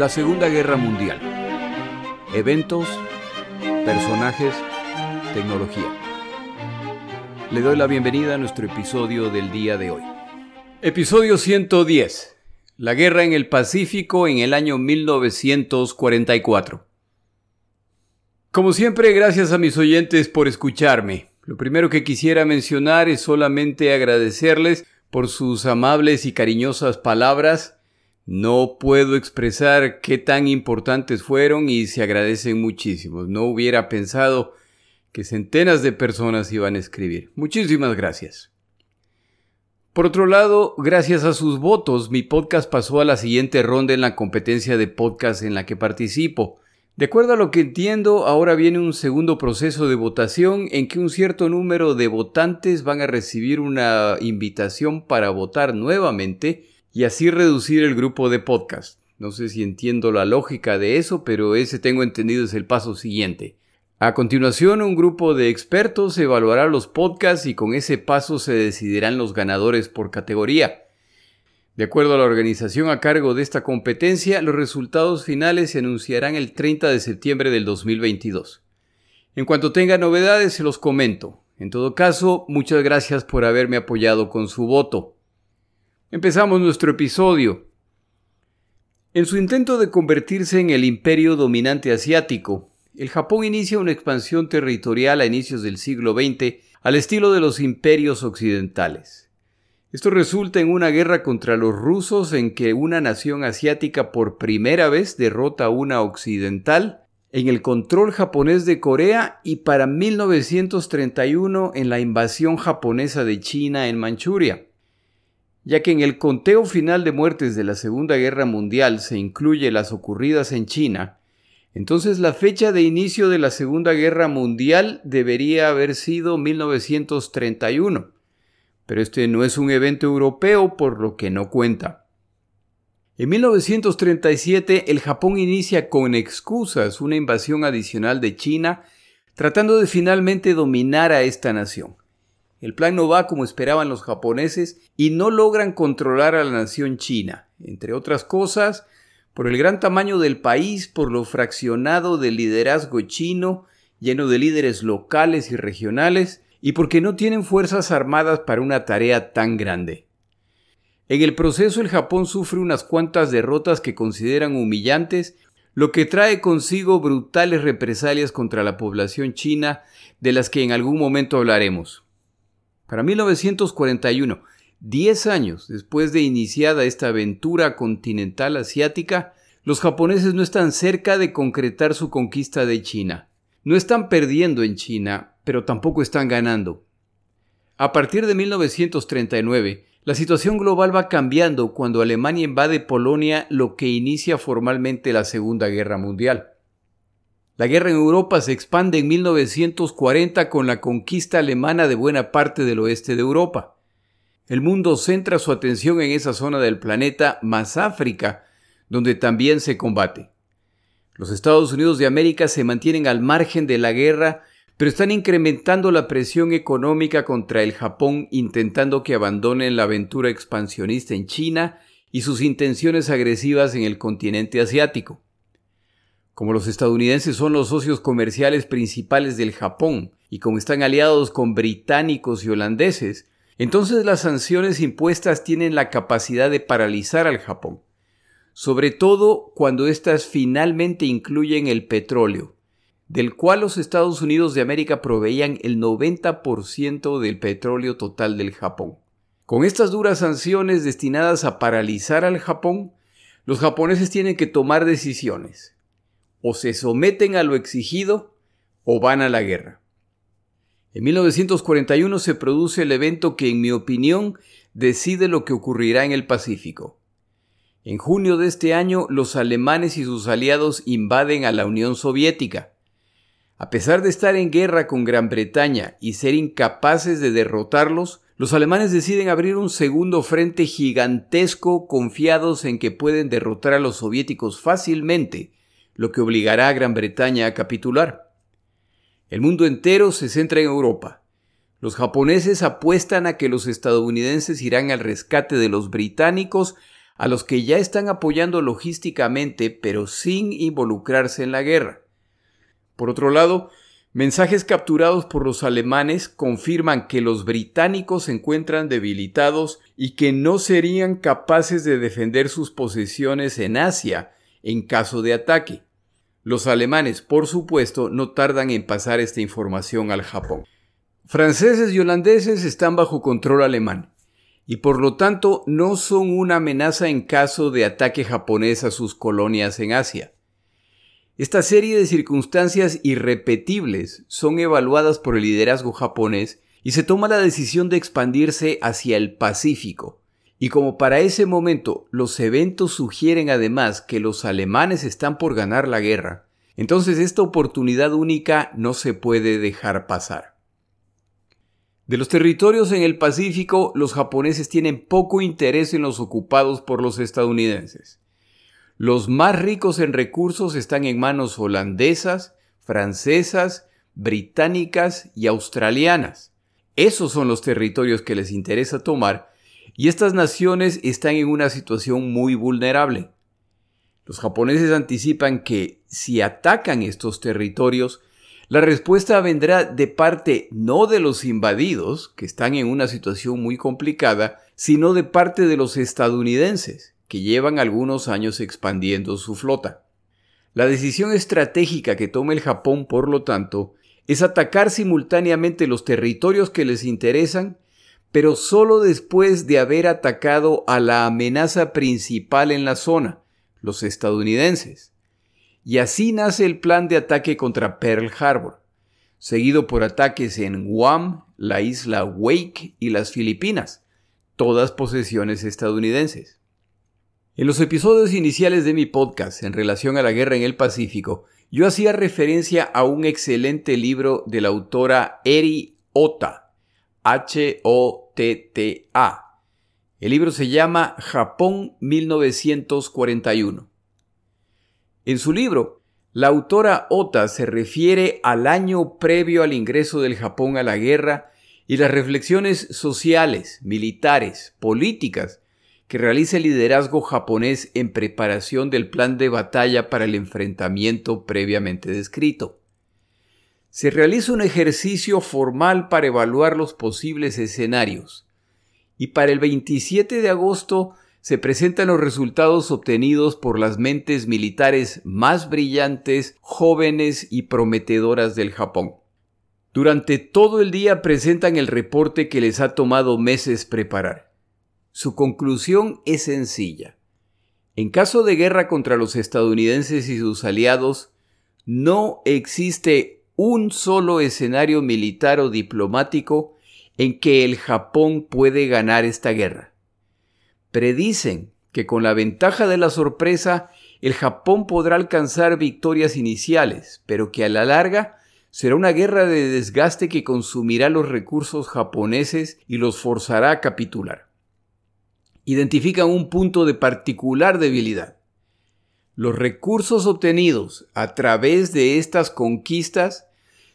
La Segunda Guerra Mundial. Eventos, personajes, tecnología. Le doy la bienvenida a nuestro episodio del día de hoy. Episodio 110. La guerra en el Pacífico en el año 1944. Como siempre, gracias a mis oyentes por escucharme. Lo primero que quisiera mencionar es solamente agradecerles por sus amables y cariñosas palabras no puedo expresar qué tan importantes fueron y se agradecen muchísimo. No hubiera pensado que centenas de personas iban a escribir. Muchísimas gracias. Por otro lado, gracias a sus votos, mi podcast pasó a la siguiente ronda en la competencia de podcast en la que participo. De acuerdo a lo que entiendo, ahora viene un segundo proceso de votación en que un cierto número de votantes van a recibir una invitación para votar nuevamente y así reducir el grupo de podcast. No sé si entiendo la lógica de eso, pero ese tengo entendido es el paso siguiente. A continuación, un grupo de expertos evaluará los podcasts y con ese paso se decidirán los ganadores por categoría. De acuerdo a la organización a cargo de esta competencia, los resultados finales se anunciarán el 30 de septiembre del 2022. En cuanto tenga novedades, se los comento. En todo caso, muchas gracias por haberme apoyado con su voto. Empezamos nuestro episodio. En su intento de convertirse en el imperio dominante asiático, el Japón inicia una expansión territorial a inicios del siglo XX al estilo de los imperios occidentales. Esto resulta en una guerra contra los rusos en que una nación asiática por primera vez derrota a una occidental en el control japonés de Corea y para 1931 en la invasión japonesa de China en Manchuria ya que en el conteo final de muertes de la Segunda Guerra Mundial se incluye las ocurridas en China, entonces la fecha de inicio de la Segunda Guerra Mundial debería haber sido 1931, pero este no es un evento europeo por lo que no cuenta. En 1937 el Japón inicia con excusas una invasión adicional de China, tratando de finalmente dominar a esta nación. El plan no va como esperaban los japoneses y no logran controlar a la nación china, entre otras cosas, por el gran tamaño del país, por lo fraccionado del liderazgo chino, lleno de líderes locales y regionales, y porque no tienen fuerzas armadas para una tarea tan grande. En el proceso el Japón sufre unas cuantas derrotas que consideran humillantes, lo que trae consigo brutales represalias contra la población china, de las que en algún momento hablaremos. Para 1941, diez años después de iniciada esta aventura continental asiática, los japoneses no están cerca de concretar su conquista de China. No están perdiendo en China, pero tampoco están ganando. A partir de 1939, la situación global va cambiando cuando Alemania invade Polonia, lo que inicia formalmente la Segunda Guerra Mundial. La guerra en Europa se expande en 1940 con la conquista alemana de buena parte del oeste de Europa. El mundo centra su atención en esa zona del planeta, más África, donde también se combate. Los Estados Unidos de América se mantienen al margen de la guerra, pero están incrementando la presión económica contra el Japón intentando que abandonen la aventura expansionista en China y sus intenciones agresivas en el continente asiático. Como los estadounidenses son los socios comerciales principales del Japón y como están aliados con británicos y holandeses, entonces las sanciones impuestas tienen la capacidad de paralizar al Japón, sobre todo cuando éstas finalmente incluyen el petróleo, del cual los Estados Unidos de América proveían el 90% del petróleo total del Japón. Con estas duras sanciones destinadas a paralizar al Japón, los japoneses tienen que tomar decisiones o se someten a lo exigido o van a la guerra. En 1941 se produce el evento que, en mi opinión, decide lo que ocurrirá en el Pacífico. En junio de este año, los alemanes y sus aliados invaden a la Unión Soviética. A pesar de estar en guerra con Gran Bretaña y ser incapaces de derrotarlos, los alemanes deciden abrir un segundo frente gigantesco confiados en que pueden derrotar a los soviéticos fácilmente lo que obligará a Gran Bretaña a capitular. El mundo entero se centra en Europa. Los japoneses apuestan a que los estadounidenses irán al rescate de los británicos a los que ya están apoyando logísticamente pero sin involucrarse en la guerra. Por otro lado, mensajes capturados por los alemanes confirman que los británicos se encuentran debilitados y que no serían capaces de defender sus posesiones en Asia en caso de ataque. Los alemanes, por supuesto, no tardan en pasar esta información al Japón. Franceses y holandeses están bajo control alemán y por lo tanto no son una amenaza en caso de ataque japonés a sus colonias en Asia. Esta serie de circunstancias irrepetibles son evaluadas por el liderazgo japonés y se toma la decisión de expandirse hacia el Pacífico. Y como para ese momento los eventos sugieren además que los alemanes están por ganar la guerra, entonces esta oportunidad única no se puede dejar pasar. De los territorios en el Pacífico, los japoneses tienen poco interés en los ocupados por los estadounidenses. Los más ricos en recursos están en manos holandesas, francesas, británicas y australianas. Esos son los territorios que les interesa tomar y estas naciones están en una situación muy vulnerable. Los japoneses anticipan que si atacan estos territorios, la respuesta vendrá de parte no de los invadidos, que están en una situación muy complicada, sino de parte de los estadounidenses, que llevan algunos años expandiendo su flota. La decisión estratégica que toma el Japón, por lo tanto, es atacar simultáneamente los territorios que les interesan, pero solo después de haber atacado a la amenaza principal en la zona, los estadounidenses y así nace el plan de ataque contra Pearl Harbor, seguido por ataques en Guam, la isla Wake y las Filipinas, todas posesiones estadounidenses. En los episodios iniciales de mi podcast en relación a la guerra en el Pacífico, yo hacía referencia a un excelente libro de la autora Eri Ota, H-O-T-T-A. El libro se llama Japón 1941. En su libro, la autora Ota se refiere al año previo al ingreso del Japón a la guerra y las reflexiones sociales, militares, políticas que realiza el liderazgo japonés en preparación del plan de batalla para el enfrentamiento previamente descrito. Se realiza un ejercicio formal para evaluar los posibles escenarios y para el 27 de agosto se presentan los resultados obtenidos por las mentes militares más brillantes, jóvenes y prometedoras del Japón. Durante todo el día presentan el reporte que les ha tomado meses preparar. Su conclusión es sencilla. En caso de guerra contra los estadounidenses y sus aliados, no existe un solo escenario militar o diplomático en que el Japón puede ganar esta guerra predicen que con la ventaja de la sorpresa el Japón podrá alcanzar victorias iniciales, pero que a la larga será una guerra de desgaste que consumirá los recursos japoneses y los forzará a capitular. Identifican un punto de particular debilidad. Los recursos obtenidos a través de estas conquistas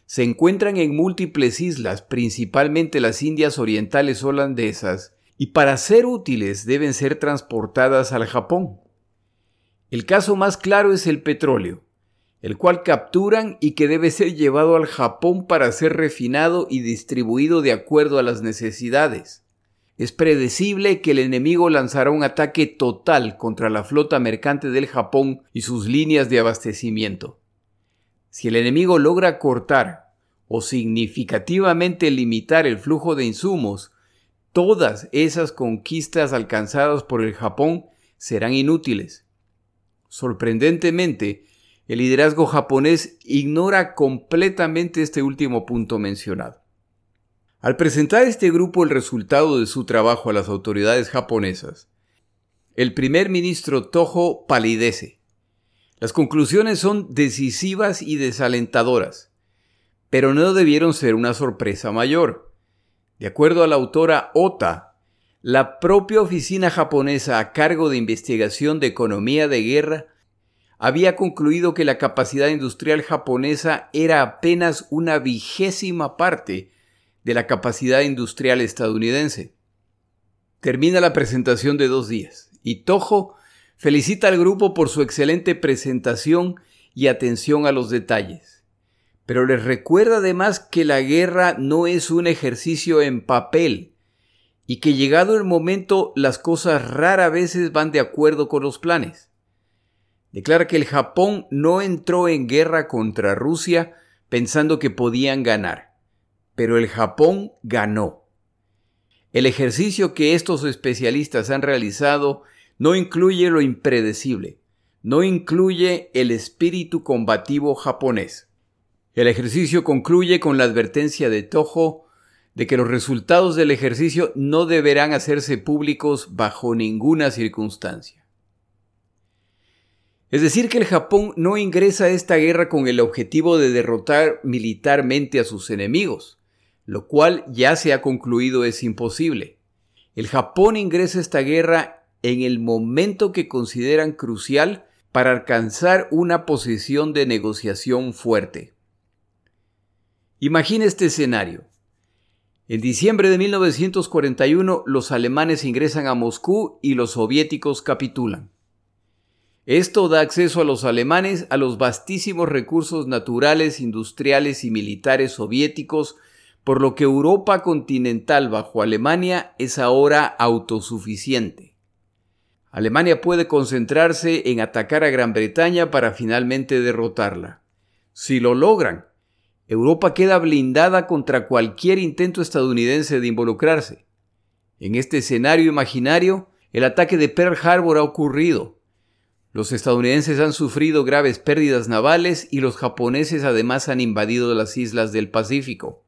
se encuentran en múltiples islas, principalmente las Indias Orientales holandesas, y para ser útiles deben ser transportadas al Japón. El caso más claro es el petróleo, el cual capturan y que debe ser llevado al Japón para ser refinado y distribuido de acuerdo a las necesidades. Es predecible que el enemigo lanzará un ataque total contra la flota mercante del Japón y sus líneas de abastecimiento. Si el enemigo logra cortar o significativamente limitar el flujo de insumos todas esas conquistas alcanzadas por el Japón serán inútiles. Sorprendentemente, el liderazgo japonés ignora completamente este último punto mencionado. Al presentar este grupo el resultado de su trabajo a las autoridades japonesas, el primer ministro Toho palidece. Las conclusiones son decisivas y desalentadoras, pero no debieron ser una sorpresa mayor. De acuerdo a la autora Ota, la propia oficina japonesa a cargo de investigación de economía de guerra había concluido que la capacidad industrial japonesa era apenas una vigésima parte de la capacidad industrial estadounidense. Termina la presentación de dos días Y Toho felicita al grupo por su excelente presentación y atención a los detalles. Pero les recuerda además que la guerra no es un ejercicio en papel y que llegado el momento las cosas rara veces van de acuerdo con los planes. Declara que el Japón no entró en guerra contra Rusia pensando que podían ganar, pero el Japón ganó. El ejercicio que estos especialistas han realizado no incluye lo impredecible, no incluye el espíritu combativo japonés. El ejercicio concluye con la advertencia de Toho de que los resultados del ejercicio no deberán hacerse públicos bajo ninguna circunstancia. Es decir, que el Japón no ingresa a esta guerra con el objetivo de derrotar militarmente a sus enemigos, lo cual ya se ha concluido es imposible. El Japón ingresa a esta guerra en el momento que consideran crucial para alcanzar una posición de negociación fuerte. Imagina este escenario. En diciembre de 1941 los alemanes ingresan a Moscú y los soviéticos capitulan. Esto da acceso a los alemanes a los vastísimos recursos naturales, industriales y militares soviéticos, por lo que Europa continental bajo Alemania es ahora autosuficiente. Alemania puede concentrarse en atacar a Gran Bretaña para finalmente derrotarla. Si lo logran, Europa queda blindada contra cualquier intento estadounidense de involucrarse. En este escenario imaginario, el ataque de Pearl Harbor ha ocurrido. Los estadounidenses han sufrido graves pérdidas navales y los japoneses además han invadido las islas del Pacífico.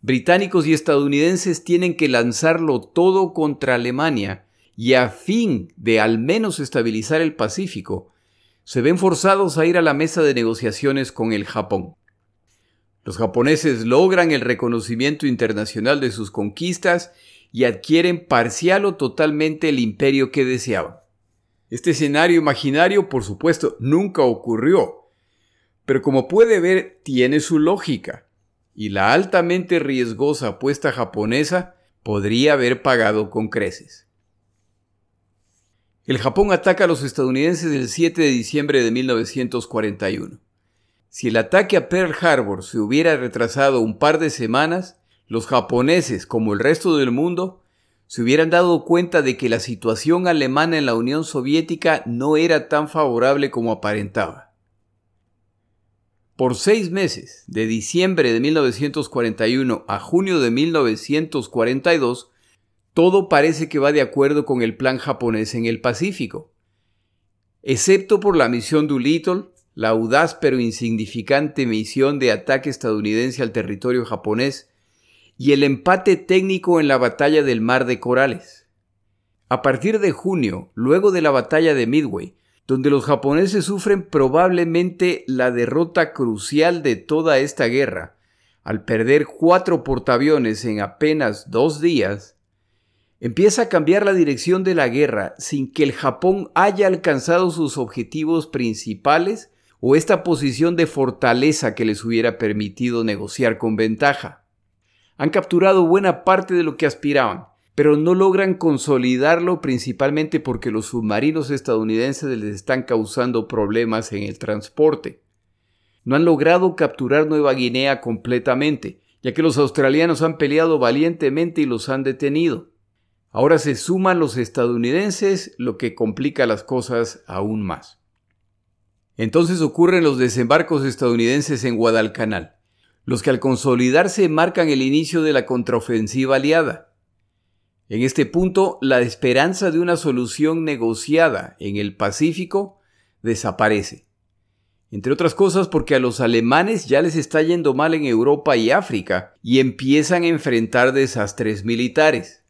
Británicos y estadounidenses tienen que lanzarlo todo contra Alemania y a fin de al menos estabilizar el Pacífico, se ven forzados a ir a la mesa de negociaciones con el Japón. Los japoneses logran el reconocimiento internacional de sus conquistas y adquieren parcial o totalmente el imperio que deseaban. Este escenario imaginario, por supuesto, nunca ocurrió, pero como puede ver, tiene su lógica, y la altamente riesgosa apuesta japonesa podría haber pagado con creces. El Japón ataca a los estadounidenses el 7 de diciembre de 1941. Si el ataque a Pearl Harbor se hubiera retrasado un par de semanas, los japoneses, como el resto del mundo, se hubieran dado cuenta de que la situación alemana en la Unión Soviética no era tan favorable como aparentaba. Por seis meses, de diciembre de 1941 a junio de 1942, todo parece que va de acuerdo con el plan japonés en el Pacífico. Excepto por la misión Doolittle, la audaz pero insignificante misión de ataque estadounidense al territorio japonés y el empate técnico en la batalla del Mar de Corales. A partir de junio, luego de la batalla de Midway, donde los japoneses sufren probablemente la derrota crucial de toda esta guerra, al perder cuatro portaaviones en apenas dos días, empieza a cambiar la dirección de la guerra sin que el Japón haya alcanzado sus objetivos principales o esta posición de fortaleza que les hubiera permitido negociar con ventaja. Han capturado buena parte de lo que aspiraban, pero no logran consolidarlo principalmente porque los submarinos estadounidenses les están causando problemas en el transporte. No han logrado capturar Nueva Guinea completamente, ya que los australianos han peleado valientemente y los han detenido. Ahora se suman los estadounidenses, lo que complica las cosas aún más. Entonces ocurren los desembarcos estadounidenses en Guadalcanal, los que al consolidarse marcan el inicio de la contraofensiva aliada. En este punto, la esperanza de una solución negociada en el Pacífico desaparece. Entre otras cosas porque a los alemanes ya les está yendo mal en Europa y África y empiezan a enfrentar desastres militares.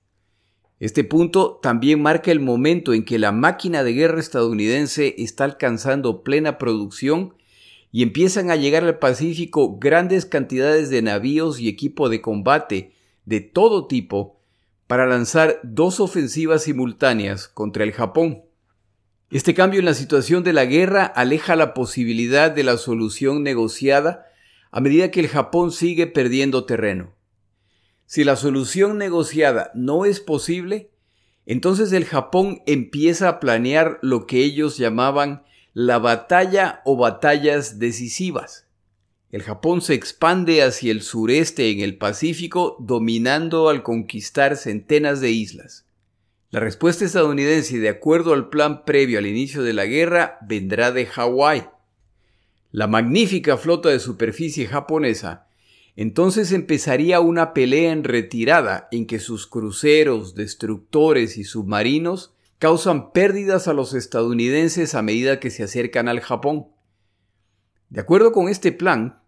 Este punto también marca el momento en que la máquina de guerra estadounidense está alcanzando plena producción y empiezan a llegar al Pacífico grandes cantidades de navíos y equipo de combate de todo tipo para lanzar dos ofensivas simultáneas contra el Japón. Este cambio en la situación de la guerra aleja la posibilidad de la solución negociada a medida que el Japón sigue perdiendo terreno. Si la solución negociada no es posible, Entonces el Japón empieza a planear lo que ellos llamaban la batalla o batallas decisivas. El Japón se expande hacia el sureste en el Pacífico, dominando al conquistar centenas de islas. La respuesta estadounidense, de acuerdo al plan previo al inicio de la guerra, vendrá de Hawái. La magnífica flota de superficie japonesa entonces empezaría una pelea en retirada en que sus cruceros, destructores y submarinos causan pérdidas a los estadounidenses a medida que se acercan al Japón. De acuerdo con este plan,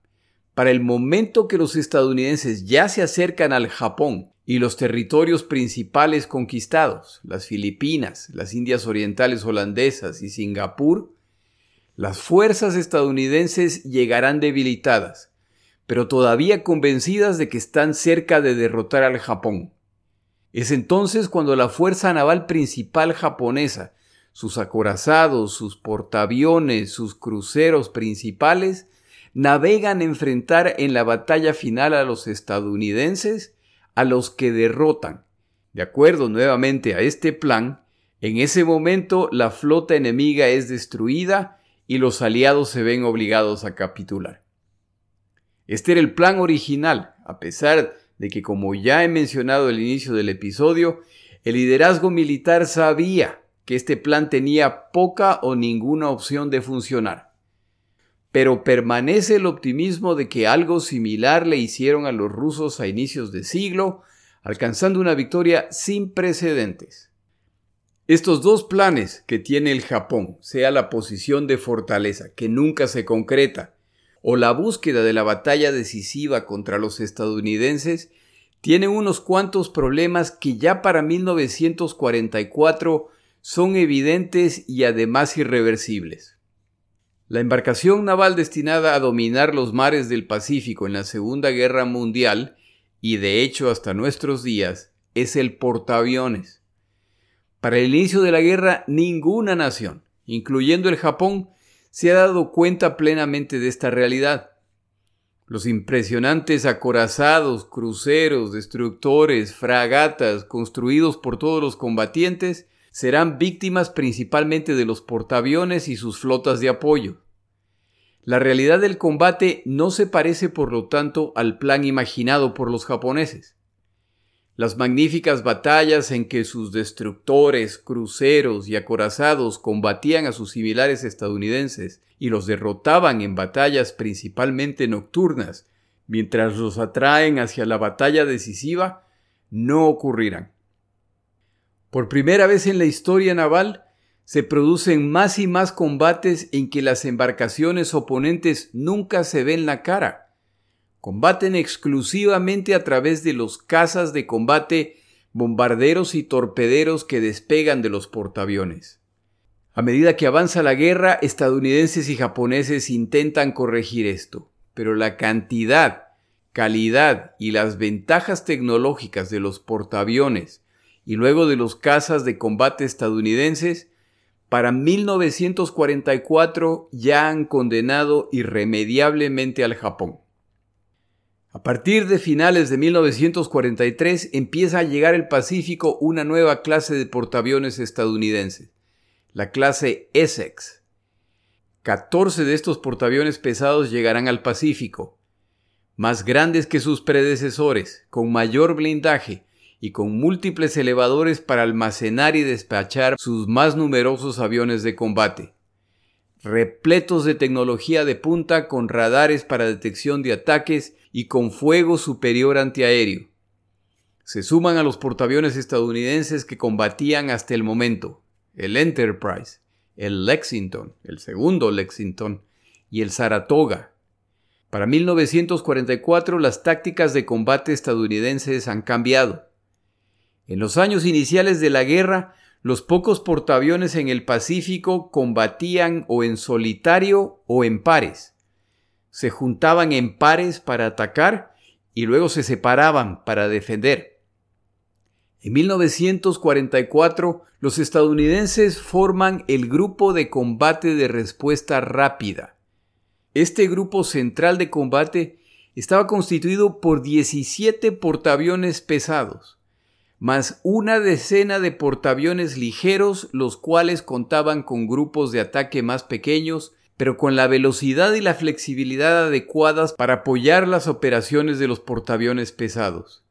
para el momento que los estadounidenses ya se acercan al Japón y los territorios principales conquistados, las Filipinas, las Indias Orientales holandesas y Singapur, las fuerzas estadounidenses llegarán debilitadas pero todavía convencidas de que están cerca de derrotar al Japón. Es entonces cuando la fuerza naval principal japonesa, sus acorazados, sus portaaviones, sus cruceros principales, navegan a enfrentar en la batalla final a los estadounidenses, a los que derrotan. De acuerdo nuevamente a este plan, en ese momento la flota enemiga es destruida y los aliados se ven obligados a capitular. Este era el plan original, a pesar de que, como ya he mencionado al inicio del episodio, el liderazgo militar sabía que este plan tenía poca o ninguna opción de funcionar. Pero permanece el optimismo de que algo similar le hicieron a los rusos a inicios de siglo, alcanzando una victoria sin precedentes. Estos dos planes que tiene el Japón, sea la posición de fortaleza, que nunca se concreta, o la búsqueda de la batalla decisiva contra los estadounidenses tiene unos cuantos problemas que ya para 1944 son evidentes y además irreversibles. La embarcación naval destinada a dominar los mares del Pacífico en la Segunda Guerra Mundial, y de hecho hasta nuestros días, es el portaaviones. Para el inicio de la guerra, ninguna nación, incluyendo el Japón, se ha dado cuenta plenamente de esta realidad. Los impresionantes acorazados, cruceros, destructores, fragatas construidos por todos los combatientes serán víctimas principalmente de los portaaviones y sus flotas de apoyo. La realidad del combate no se parece por lo tanto al plan imaginado por los japoneses. Las magníficas batallas en que sus destructores, cruceros y acorazados combatían a sus similares estadounidenses y los derrotaban en batallas principalmente nocturnas, mientras los atraen hacia la batalla decisiva, no ocurrirán. Por primera vez en la historia naval, se producen más y más combates en que las embarcaciones oponentes nunca se ven la cara Combaten exclusivamente a través de los cazas de combate, bombarderos y torpederos que despegan de los portaaviones. A medida que avanza la guerra, estadounidenses y japoneses intentan corregir esto, pero la cantidad, calidad y las ventajas tecnológicas de los portaaviones y luego de los cazas de combate estadounidenses, para 1944 ya han condenado irremediablemente al Japón. A partir de finales de 1943 empieza a llegar al Pacífico una nueva clase de portaaviones estadounidenses, la clase Essex. 14 de estos portaaviones pesados llegarán al Pacífico, más grandes que sus predecesores, con mayor blindaje y con múltiples elevadores para almacenar y despachar sus más numerosos aviones de combate repletos de tecnología de punta con radares para detección de ataques y con fuego superior antiaéreo. Se suman a los portaaviones estadounidenses que combatían hasta el momento, el Enterprise, el Lexington, el segundo Lexington y el Saratoga. Para 1944 las tácticas de combate estadounidenses han cambiado. En los años iniciales de la guerra, los pocos portaaviones en el Pacífico combatían o en solitario o en pares. Se juntaban en pares para atacar y luego se separaban para defender. En 1944, los estadounidenses forman el Grupo de Combate de Respuesta Rápida. Este grupo central de combate estaba constituido por 17 portaaviones pesados, más una decena de portaaviones ligeros, los cuales contaban con grupos de ataque más pequeños, pero con la velocidad y la flexibilidad adecuadas para apoyar las operaciones de los portaaviones pesados.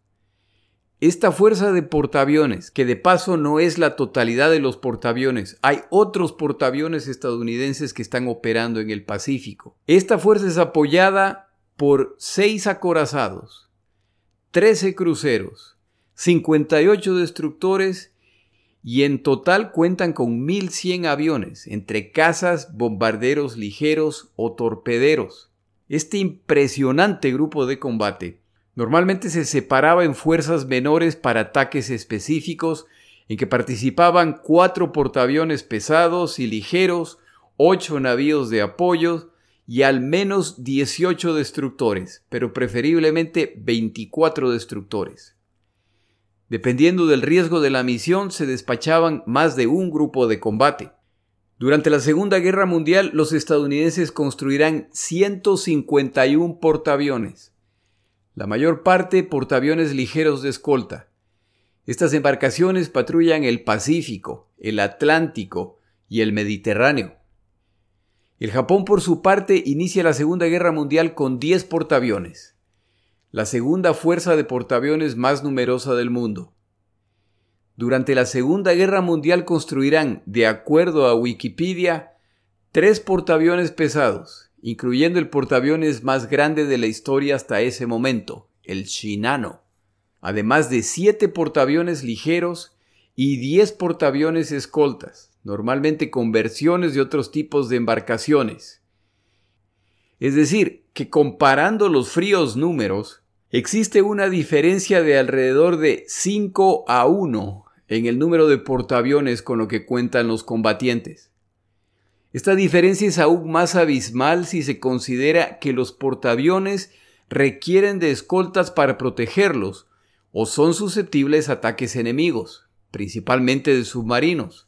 Esta fuerza de portaaviones, que de paso no es la totalidad de los portaaviones, hay otros portaaviones estadounidenses que están operando en el Pacífico. Esta fuerza es apoyada por seis acorazados, 13 cruceros, 58 destructores y en total cuentan con 1.100 aviones, entre cazas, bombarderos ligeros o torpederos. Este impresionante grupo de combate normalmente se separaba en fuerzas menores para ataques específicos en que participaban cuatro portaaviones pesados y ligeros, ocho navíos de apoyo, y al menos 18 destructores, pero preferiblemente 24 destructores. Dependiendo del riesgo de la misión, se despachaban más de un grupo de combate. Durante la Segunda Guerra Mundial, los estadounidenses construirán 151 portaaviones, la mayor parte portaaviones ligeros de escolta. Estas embarcaciones patrullan el Pacífico, el Atlántico y el Mediterráneo. El Japón, por su parte, inicia la Segunda Guerra Mundial con 10 portaaviones, la segunda fuerza de portaaviones más numerosa del mundo. Durante la Segunda Guerra Mundial construirán, de acuerdo a Wikipedia, tres portaaviones pesados, incluyendo el portaaviones más grande de la historia hasta ese momento, el Shinano, además de siete portaaviones ligeros y 10 portaaviones escoltas normalmente con versiones de otros tipos de embarcaciones. Es decir, que comparando los fríos números, existe una diferencia de alrededor de 5 a 1 en el número de portaaviones con lo que cuentan los combatientes. Esta diferencia es aún más abismal si se considera que los portaaviones requieren de escoltas para protegerlos o son susceptibles a ataques enemigos, principalmente de submarinos.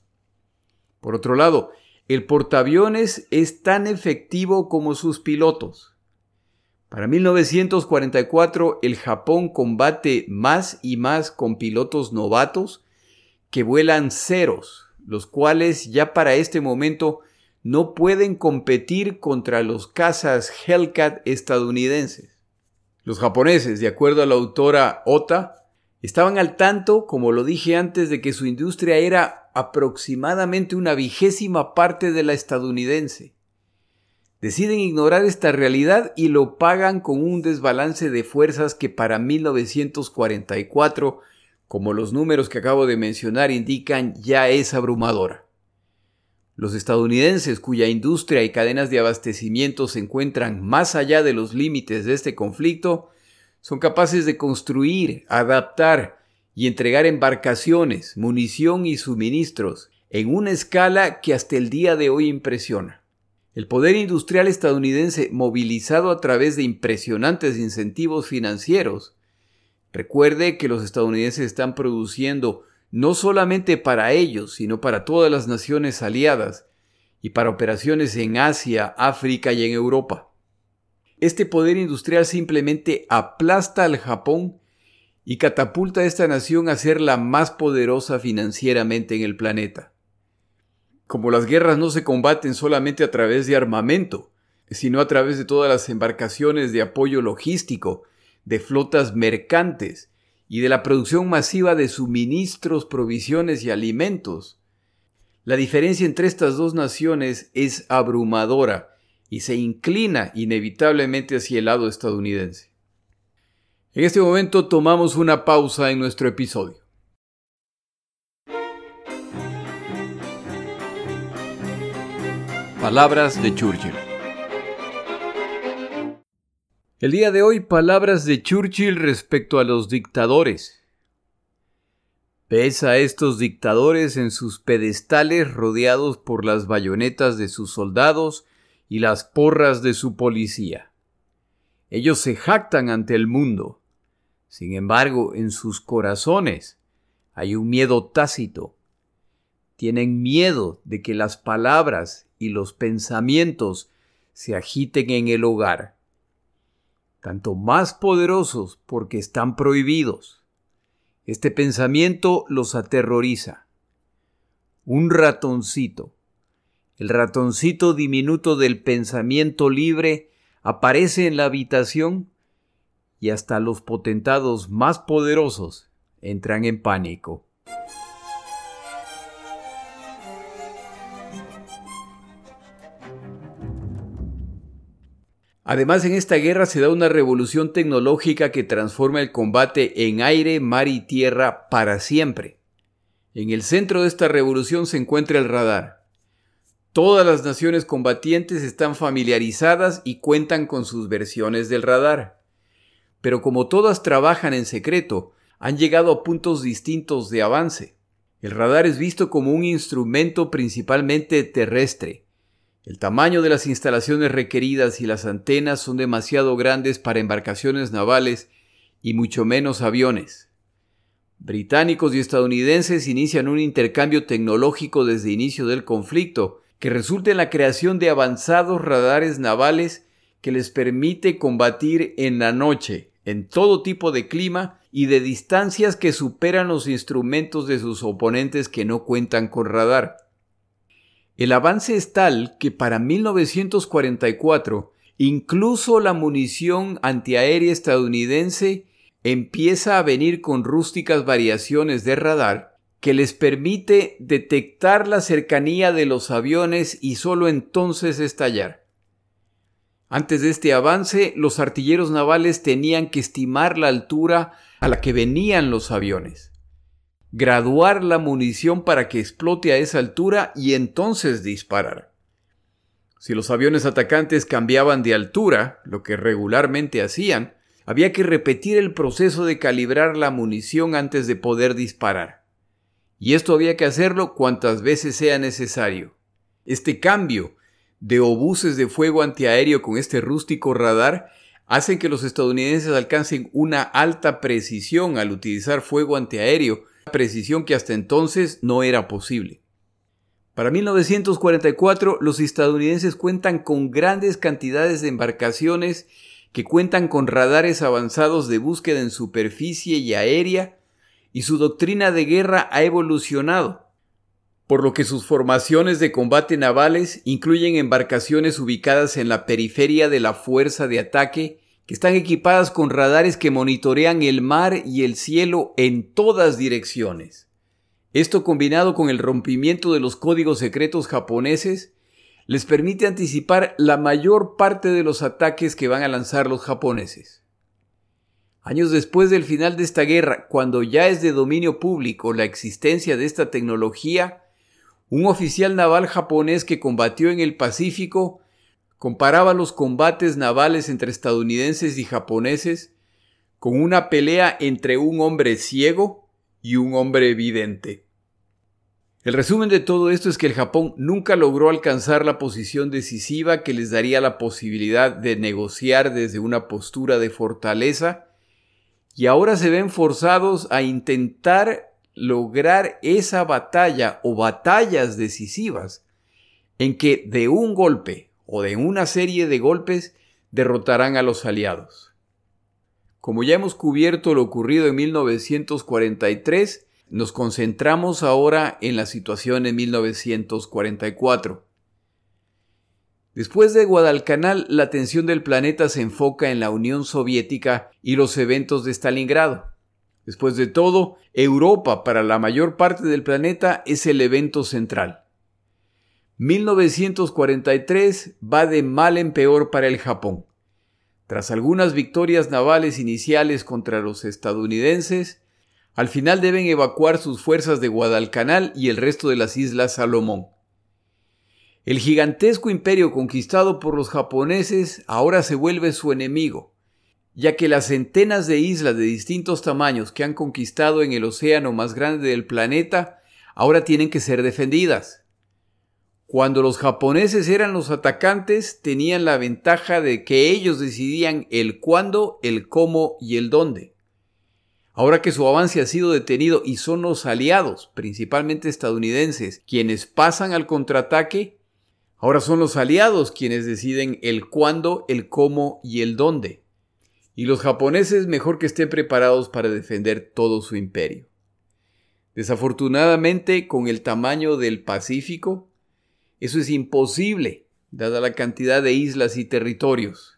Por otro lado, el portaaviones es tan efectivo como sus pilotos. Para 1944 el Japón combate más y más con pilotos novatos que vuelan ceros, los cuales ya para este momento no pueden competir contra los cazas Hellcat estadounidenses. Los japoneses, de acuerdo a la autora Ota, estaban al tanto, como lo dije antes, de que su industria era aproximadamente una vigésima parte de la estadounidense. Deciden ignorar esta realidad y lo pagan con un desbalance de fuerzas que para 1944, como los números que acabo de mencionar indican, ya es abrumadora. Los estadounidenses cuya industria y cadenas de abastecimiento se encuentran más allá de los límites de este conflicto, son capaces de construir, adaptar y entregar embarcaciones, munición y suministros en una escala que hasta el día de hoy impresiona. El poder industrial estadounidense, movilizado a través de impresionantes incentivos financieros, recuerde que los estadounidenses están produciendo no solamente para ellos, sino para todas las naciones aliadas y para operaciones en Asia, África y en Europa. Este poder industrial simplemente aplasta al Japón y catapulta a esta nación a ser la más poderosa financieramente en el planeta. Como las guerras no se combaten solamente a través de armamento, sino a través de todas las embarcaciones de apoyo logístico, de flotas mercantes y de la producción masiva de suministros, provisiones y alimentos. La diferencia entre estas dos naciones es abrumadora y se inclina inevitablemente hacia el lado estadounidense. En este momento tomamos una pausa en nuestro episodio. Palabras de Churchill. El día de hoy, palabras de Churchill respecto a los dictadores. Ves a estos dictadores en sus pedestales rodeados por las bayonetas de sus soldados y las porras de su policía. Ellos se jactan ante el mundo, sin embargo, en sus corazones hay un miedo tácito. Tienen miedo de que las palabras y los pensamientos se agiten en el hogar, tanto más poderosos porque están prohibidos. Este pensamiento los aterroriza. Un ratoncito, el ratoncito diminuto del pensamiento libre, aparece en la habitación y hasta los potentados más poderosos entran en pánico. Además, en esta guerra se da una revolución tecnológica que transforma el combate en aire, mar y tierra para siempre. En el centro de esta revolución se encuentra el radar. Todas las naciones combatientes están familiarizadas y cuentan con sus versiones del radar. Pero como todas trabajan en secreto, han llegado a puntos distintos de avance. El radar es visto como un instrumento principalmente terrestre, el tamaño de las instalaciones requeridas y las antenas son demasiado grandes para embarcaciones navales y mucho menos aviones. Británicos y estadounidenses inician un intercambio tecnológico desde inicio del conflicto que resulta en la creación de avanzados radares navales que les permite combatir en la noche, en todo tipo de clima y de distancias que superan los instrumentos de sus oponentes que no cuentan con radar. El avance es tal que para 1944 incluso la munición antiaérea estadounidense empieza a venir con rústicas variaciones de radar que les permite detectar la cercanía de los aviones y solo entonces estallar. Antes de este avance, los artilleros navales tenían que estimar la altura a la que venían los aviones graduar la munición para que explote a esa altura y entonces disparar. Si los aviones atacantes cambiaban de altura, lo que regularmente hacían, había que repetir el proceso de calibrar la munición antes de poder disparar. Y esto había que hacerlo cuantas veces sea necesario. Este cambio de obuses de fuego antiaéreo con este rústico radar hace que los estadounidenses alcancen una alta precisión al utilizar fuego antiaéreo precisión que hasta entonces no era posible. Para 1944 los estadounidenses cuentan con grandes cantidades de embarcaciones que cuentan con radares avanzados de búsqueda en superficie y aérea y su doctrina de guerra ha evolucionado, por lo que sus formaciones de combate navales incluyen embarcaciones ubicadas en la periferia de la fuerza de ataque que están equipadas con radares que monitorean el mar y el cielo en todas direcciones. Esto combinado con el rompimiento de los códigos secretos japoneses, les permite anticipar la mayor parte de los ataques que van a lanzar los japoneses. Años después del final de esta guerra, cuando ya es de dominio público la existencia de esta tecnología, un oficial naval japonés que combatió en el Pacífico comparaba los combates navales entre estadounidenses y japoneses con una pelea entre un hombre ciego y un hombre evidente. El resumen de todo esto es que el Japón nunca logró alcanzar la posición decisiva que les daría la posibilidad de negociar desde una postura de fortaleza y ahora se ven forzados a intentar lograr esa batalla o batallas decisivas en que de un golpe o de una serie de golpes derrotarán a los aliados. Como ya hemos cubierto lo ocurrido en 1943, nos concentramos ahora en la situación en 1944. Después de Guadalcanal, la atención del planeta se enfoca en la Unión Soviética y los eventos de Stalingrado. Después de todo, Europa para la mayor parte del planeta es el evento central. 1943 va de mal en peor para el Japón. Tras algunas victorias navales iniciales contra los estadounidenses, al final deben evacuar sus fuerzas de Guadalcanal y el resto de las islas Salomón. El gigantesco imperio conquistado por los japoneses ahora se vuelve su enemigo, ya que las centenas de islas de distintos tamaños que han conquistado en el océano más grande del planeta ahora tienen que ser defendidas. Cuando los japoneses eran los atacantes, tenían la ventaja de que ellos decidían el cuándo, el cómo y el dónde. Ahora que su avance ha sido detenido y son los aliados, principalmente estadounidenses, quienes pasan al contraataque, ahora son los aliados quienes deciden el cuándo, el cómo y el dónde. y los japoneses mejor que estén preparados para defender todo su imperio. Desafortunadamente, con el tamaño del Pacífico, eso es imposible, dada la cantidad de islas y territorios.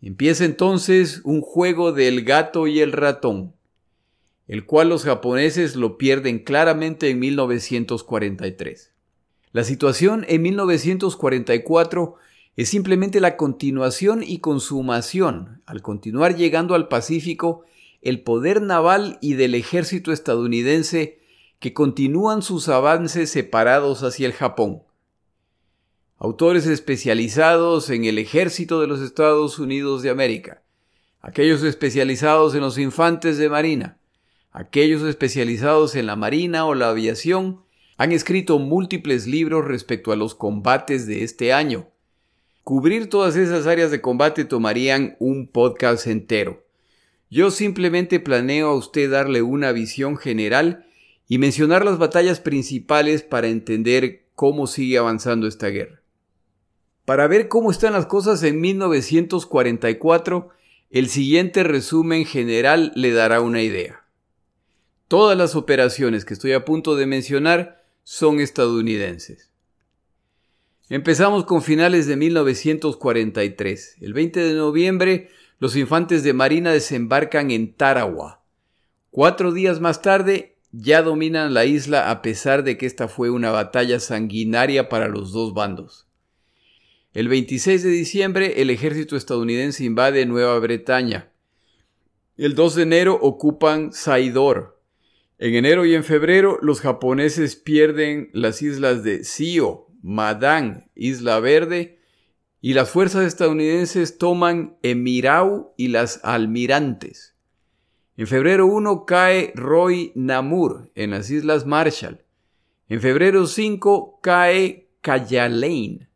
Empieza entonces un juego del gato y el ratón, el cual los japoneses lo pierden claramente en 1943. La situación en 1944 es simplemente la continuación y consumación, al continuar llegando al Pacífico, el poder naval y del ejército estadounidense que continúan sus avances separados hacia el Japón. Autores especializados en el ejército de los Estados Unidos de América, aquellos especializados en los infantes de marina, aquellos especializados en la marina o la aviación, han escrito múltiples libros respecto a los combates de este año. Cubrir todas esas áreas de combate tomarían un podcast entero. Yo simplemente planeo a usted darle una visión general y mencionar las batallas principales para entender cómo sigue avanzando esta guerra. Para ver cómo están las cosas en 1944, el siguiente resumen general le dará una idea. Todas las operaciones que estoy a punto de mencionar son estadounidenses. Empezamos con finales de 1943. El 20 de noviembre los infantes de Marina desembarcan en Tarawa. Cuatro días más tarde ya dominan la isla a pesar de que esta fue una batalla sanguinaria para los dos bandos. El 26 de diciembre el ejército estadounidense invade Nueva Bretaña. El 2 de enero ocupan Saidor. En enero y en febrero los japoneses pierden las islas de Sio, Madang, Isla Verde y las fuerzas estadounidenses toman Emirau y las Almirantes. En febrero 1 cae Roy Namur en las Islas Marshall. En febrero 5 cae Kayalane.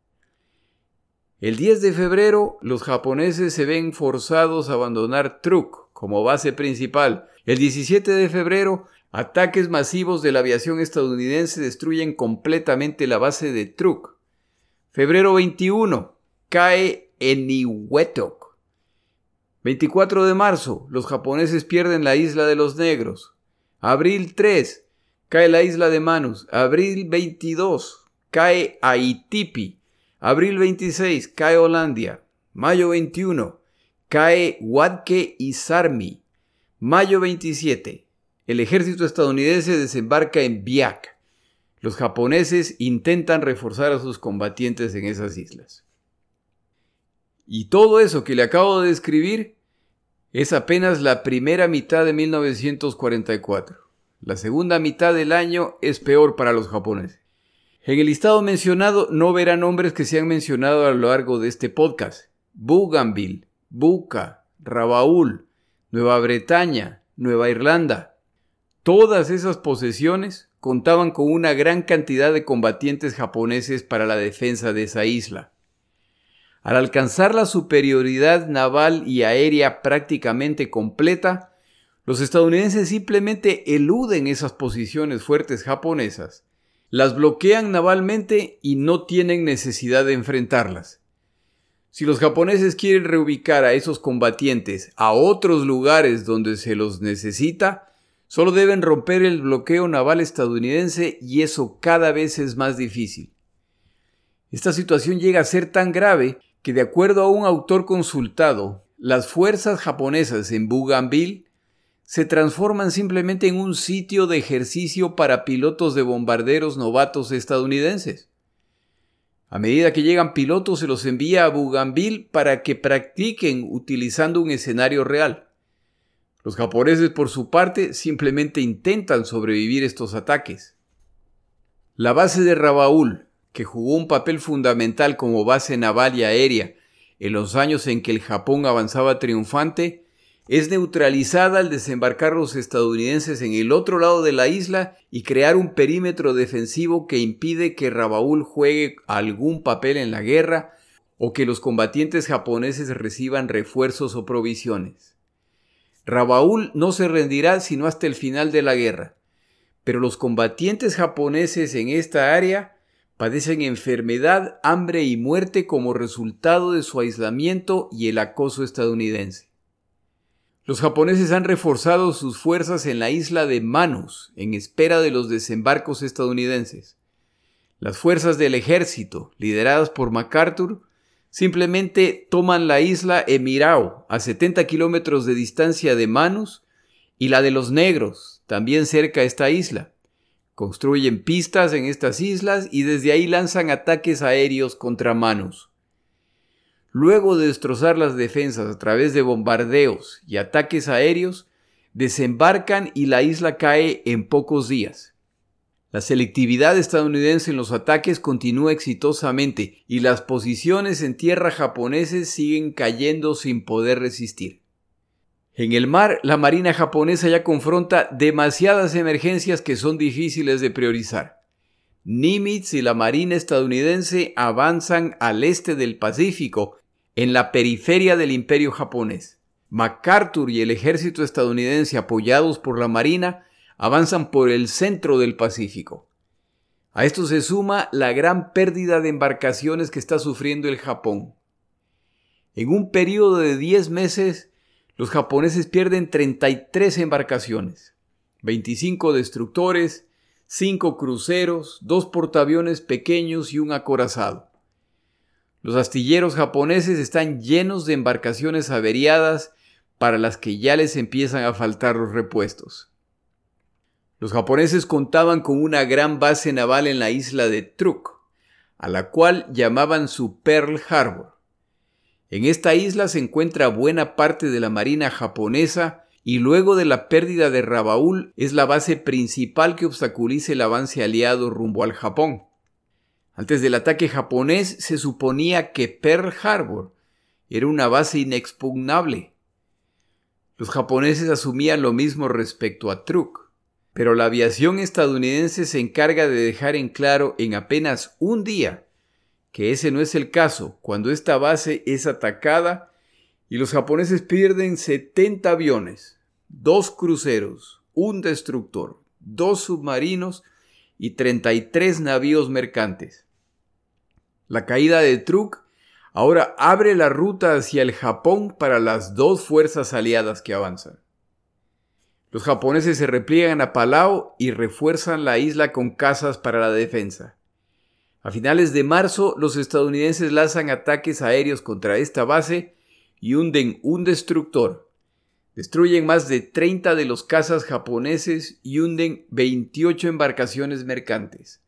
El 10 de febrero los japoneses se ven forzados a abandonar Truk como base principal. El 17 de febrero ataques masivos de la aviación estadounidense destruyen completamente la base de Truk. Febrero 21 cae en Iwetok. 24 de marzo, los japoneses pierden la isla de los negros. Abril 3, cae la isla de Manus. Abril 22, cae Aitipi. Abril 26, cae Holandia. Mayo 21, cae Wadke y Sarmi. Mayo 27, el ejército estadounidense desembarca en Biak. Los japoneses intentan reforzar a sus combatientes en esas islas. Y todo eso que le acabo de describir es apenas la primera mitad de 1944. La segunda mitad del año es peor para los japoneses. En el listado mencionado no verán nombres que se han mencionado a lo largo de este podcast. Bougainville, Buca, Rabaul, Nueva Bretaña, Nueva Irlanda. Todas esas posesiones contaban con una gran cantidad de combatientes japoneses para la defensa de esa isla. Al alcanzar la superioridad naval y aérea prácticamente completa, los estadounidenses simplemente eluden esas posiciones fuertes japonesas, las bloquean navalmente y no tienen necesidad de enfrentarlas. Si los japoneses quieren reubicar a esos combatientes a otros lugares donde se los necesita, solo deben romper el bloqueo naval estadounidense y eso cada vez es más difícil. Esta situación llega a ser tan grave que de acuerdo a un autor consultado, las fuerzas japonesas en Bougainville se transforman simplemente en un sitio de ejercicio para pilotos de bombarderos novatos estadounidenses. A medida que llegan pilotos se los envía a Bougainville para que practiquen utilizando un escenario real. Los japoneses por su parte simplemente intentan sobrevivir estos ataques. La base de Rabaul, que jugó un papel fundamental como base naval y aérea en los años en que el Japón avanzaba triunfante, es neutralizada al desembarcar los estadounidenses en el otro lado de la isla y crear un perímetro defensivo que impide que Rabaul juegue algún papel en la guerra o que los combatientes japoneses reciban refuerzos o provisiones. Rabaul no se rendirá sino hasta el final de la guerra, pero los combatientes japoneses en esta área padecen enfermedad, hambre y muerte como resultado de su aislamiento y el acoso estadounidense. Los japoneses han reforzado sus fuerzas en la isla de Manus en espera de los desembarcos estadounidenses. Las fuerzas del ejército, lideradas por MacArthur, simplemente toman la isla Emirao, a 70 kilómetros de distancia de Manus, y la de los negros, también cerca a esta isla. Construyen pistas en estas islas y desde ahí lanzan ataques aéreos contra Manus. Luego de destrozar las defensas a través de bombardeos y ataques aéreos, desembarcan y la isla cae en pocos días. La selectividad estadounidense en los ataques continúa exitosamente y las posiciones en tierra japoneses siguen cayendo sin poder resistir. En el mar, la Marina japonesa ya confronta demasiadas emergencias que son difíciles de priorizar. Nimitz y la Marina estadounidense avanzan al este del Pacífico en la periferia del imperio japonés. MacArthur y el ejército estadounidense apoyados por la Marina avanzan por el centro del Pacífico. A esto se suma la gran pérdida de embarcaciones que está sufriendo el Japón. En un periodo de 10 meses, los japoneses pierden 33 embarcaciones, 25 destructores, 5 cruceros, 2 portaaviones pequeños y un acorazado. Los astilleros japoneses están llenos de embarcaciones averiadas para las que ya les empiezan a faltar los repuestos. Los japoneses contaban con una gran base naval en la isla de Truk, a la cual llamaban su Pearl Harbor. En esta isla se encuentra buena parte de la marina japonesa y luego de la pérdida de Rabaul es la base principal que obstaculiza el avance aliado rumbo al Japón. Antes del ataque japonés se suponía que Pearl Harbor era una base inexpugnable. Los japoneses asumían lo mismo respecto a Truk, pero la aviación estadounidense se encarga de dejar en claro en apenas un día que ese no es el caso cuando esta base es atacada y los japoneses pierden 70 aviones, dos cruceros, un destructor, dos submarinos y 33 navíos mercantes. La caída de Truk ahora abre la ruta hacia el Japón para las dos fuerzas aliadas que avanzan. Los japoneses se repliegan a Palau y refuerzan la isla con casas para la defensa. A finales de marzo, los estadounidenses lanzan ataques aéreos contra esta base y hunden un destructor. Destruyen más de 30 de los cazas japoneses y hunden 28 embarcaciones mercantes.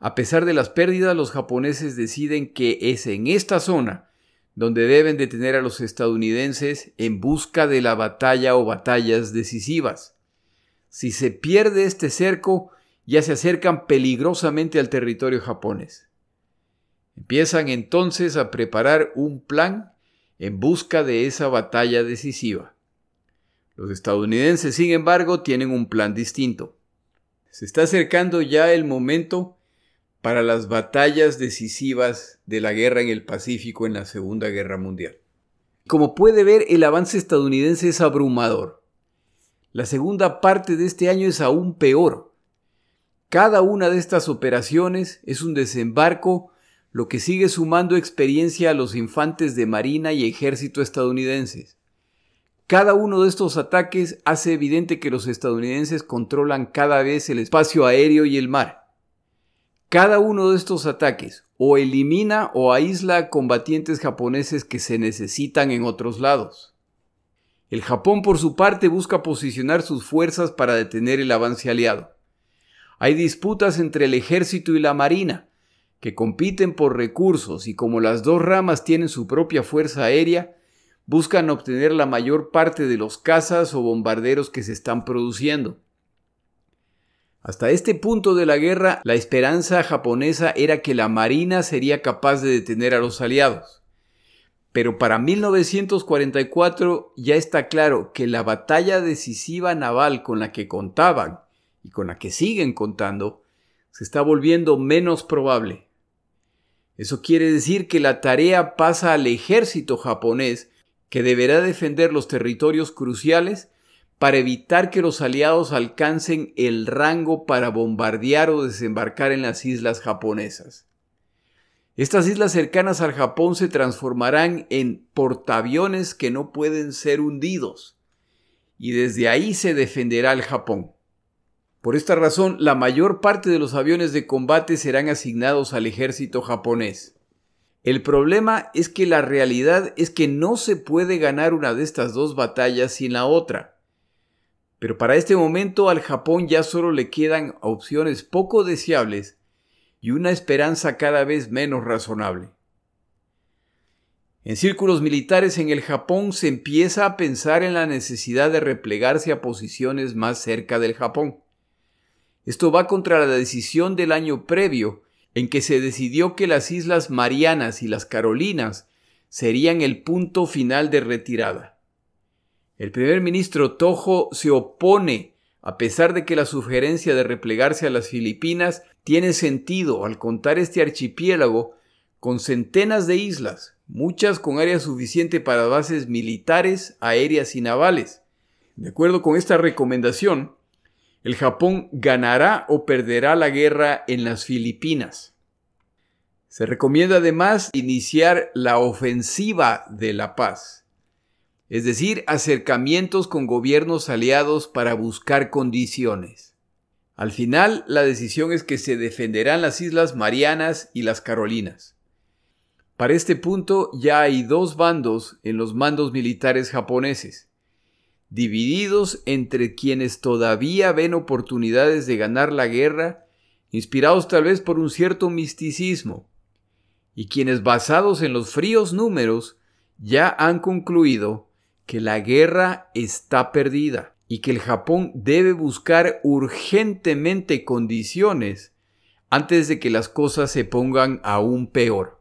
A pesar de las pérdidas, los japoneses deciden que es en esta zona donde deben detener a los estadounidenses en busca de la batalla o batallas decisivas. Si se pierde este cerco, ya se acercan peligrosamente al territorio japonés. Empiezan entonces a preparar un plan en busca de esa batalla decisiva. Los estadounidenses, sin embargo, tienen un plan distinto. Se está acercando ya el momento para las batallas decisivas de la guerra en el Pacífico en la Segunda Guerra Mundial. Como puede ver, el avance estadounidense es abrumador. La segunda parte de este año es aún peor. Cada una de estas operaciones es un desembarco, lo que sigue sumando experiencia a los infantes de Marina y Ejército estadounidenses. Cada uno de estos ataques hace evidente que los estadounidenses controlan cada vez el espacio aéreo y el mar. Cada uno de estos ataques o elimina o aísla combatientes japoneses que se necesitan en otros lados. El Japón por su parte busca posicionar sus fuerzas para detener el avance aliado. Hay disputas entre el ejército y la marina, que compiten por recursos y como las dos ramas tienen su propia fuerza aérea, buscan obtener la mayor parte de los cazas o bombarderos que se están produciendo. Hasta este punto de la guerra, la esperanza japonesa era que la Marina sería capaz de detener a los aliados. Pero para 1944 ya está claro que la batalla decisiva naval con la que contaban y con la que siguen contando se está volviendo menos probable. Eso quiere decir que la tarea pasa al ejército japonés que deberá defender los territorios cruciales para evitar que los aliados alcancen el rango para bombardear o desembarcar en las islas japonesas. Estas islas cercanas al Japón se transformarán en portaaviones que no pueden ser hundidos. y desde ahí se defenderá el Japón. Por esta razón, la mayor parte de los aviones de combate serán asignados al ejército japonés. El problema es que la realidad es que no se puede ganar una de estas dos batallas sin la otra. Pero para este momento al Japón ya solo le quedan opciones poco deseables y una esperanza cada vez menos razonable. En círculos militares en el Japón se empieza a pensar en la necesidad de replegarse a posiciones más cerca del Japón. Esto va contra la decisión del año previo, en que se decidió que las Islas Marianas y las Carolinas serían el punto final de retirada. El primer ministro Tojo se opone, a pesar de que la sugerencia de replegarse a las Filipinas tiene sentido al contar este archipiélago con centenas de islas, muchas con área suficiente para bases militares, aéreas y navales. De acuerdo con esta recomendación, el Japón ganará o perderá la guerra en las Filipinas. Se recomienda además iniciar la ofensiva de la paz, es decir, acercamientos con gobiernos aliados para buscar condiciones. Al final, la decisión es que se defenderán las Islas Marianas y las Carolinas. Para este punto ya hay dos bandos en los mandos militares japoneses divididos entre quienes todavía ven oportunidades de ganar la guerra, inspirados tal vez por un cierto misticismo, y quienes basados en los fríos números ya han concluido que la guerra está perdida y que el Japón debe buscar urgentemente condiciones antes de que las cosas se pongan aún peor.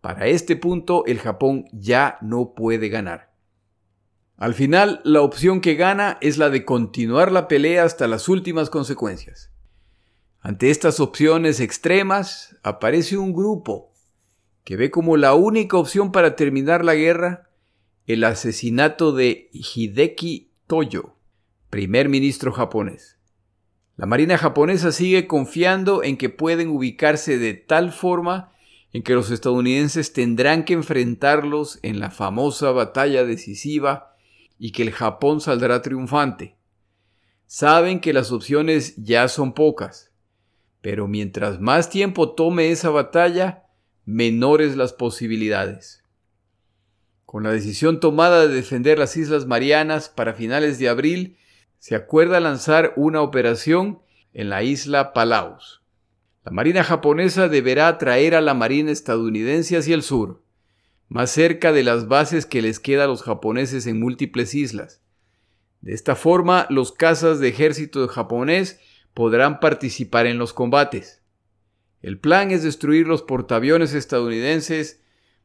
Para este punto el Japón ya no puede ganar. Al final, la opción que gana es la de continuar la pelea hasta las últimas consecuencias. Ante estas opciones extremas, aparece un grupo que ve como la única opción para terminar la guerra el asesinato de Hideki Toyo, primer ministro japonés. La Marina japonesa sigue confiando en que pueden ubicarse de tal forma en que los estadounidenses tendrán que enfrentarlos en la famosa batalla decisiva y que el Japón saldrá triunfante. Saben que las opciones ya son pocas, pero mientras más tiempo tome esa batalla, menores las posibilidades. Con la decisión tomada de defender las Islas Marianas para finales de abril, se acuerda lanzar una operación en la isla Palaus. La Marina japonesa deberá atraer a la Marina estadounidense hacia el sur más cerca de las bases que les queda a los japoneses en múltiples islas. De esta forma, los cazas de ejército japonés podrán participar en los combates. El plan es destruir los portaaviones estadounidenses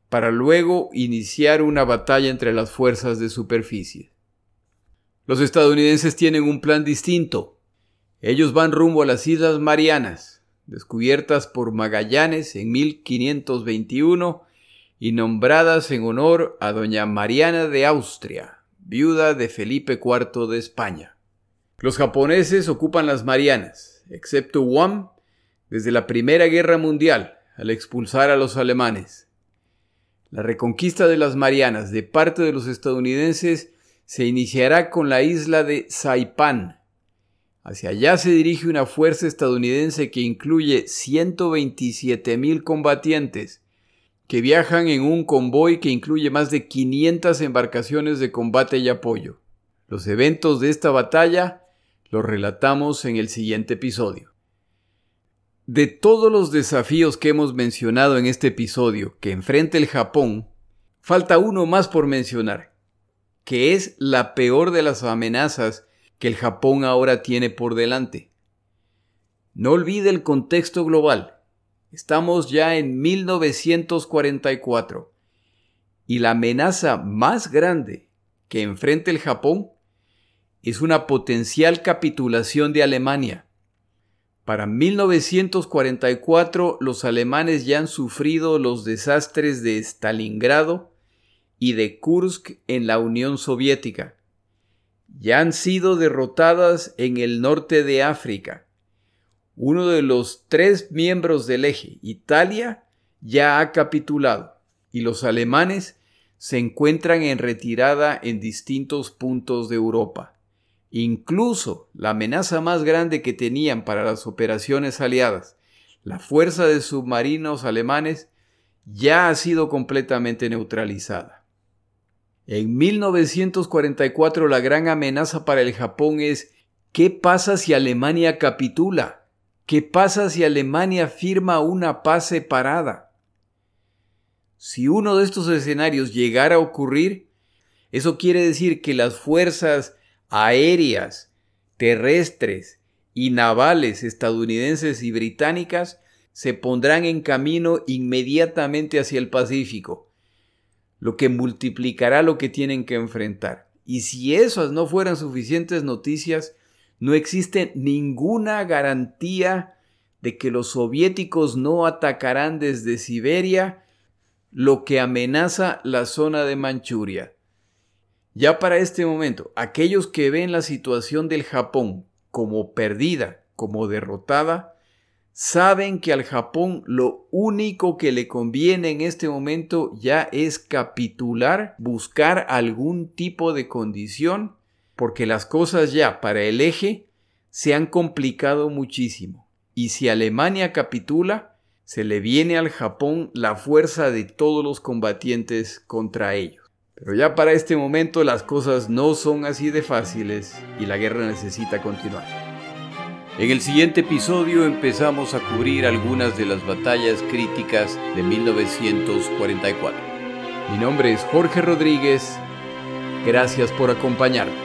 para luego iniciar una batalla entre las fuerzas de superficie. Los estadounidenses tienen un plan distinto. Ellos van rumbo a las Islas Marianas, descubiertas por Magallanes en 1521 y nombradas en honor a doña Mariana de Austria, viuda de Felipe IV de España. Los japoneses ocupan las Marianas, excepto Guam, desde la Primera Guerra Mundial, al expulsar a los alemanes. La reconquista de las Marianas de parte de los estadounidenses se iniciará con la isla de Saipan. Hacia allá se dirige una fuerza estadounidense que incluye 127.000 combatientes, que viajan en un convoy que incluye más de 500 embarcaciones de combate y apoyo. Los eventos de esta batalla los relatamos en el siguiente episodio. De todos los desafíos que hemos mencionado en este episodio que enfrenta el Japón, falta uno más por mencionar, que es la peor de las amenazas que el Japón ahora tiene por delante. No olvide el contexto global. Estamos ya en 1944 y la amenaza más grande que enfrenta el Japón es una potencial capitulación de Alemania. Para 1944 los alemanes ya han sufrido los desastres de Stalingrado y de Kursk en la Unión Soviética. Ya han sido derrotadas en el norte de África uno de los tres miembros del eje, Italia, ya ha capitulado y los alemanes se encuentran en retirada en distintos puntos de Europa. Incluso la amenaza más grande que tenían para las operaciones aliadas, la fuerza de submarinos alemanes, ya ha sido completamente neutralizada. En 1944 la gran amenaza para el Japón es ¿qué pasa si Alemania capitula? ¿Qué pasa si Alemania firma una paz separada? Si uno de estos escenarios llegara a ocurrir, eso quiere decir que las fuerzas aéreas, terrestres y navales estadounidenses y británicas se pondrán en camino inmediatamente hacia el Pacífico, lo que multiplicará lo que tienen que enfrentar. Y si esas no fueran suficientes noticias, no existe ninguna garantía de que los soviéticos no atacarán desde Siberia lo que amenaza la zona de Manchuria. Ya para este momento, aquellos que ven la situación del Japón como perdida, como derrotada, saben que al Japón lo único que le conviene en este momento ya es capitular, buscar algún tipo de condición, porque las cosas ya para el eje se han complicado muchísimo. Y si Alemania capitula, se le viene al Japón la fuerza de todos los combatientes contra ellos. Pero ya para este momento las cosas no son así de fáciles y la guerra necesita continuar. En el siguiente episodio empezamos a cubrir algunas de las batallas críticas de 1944. Mi nombre es Jorge Rodríguez. Gracias por acompañarme.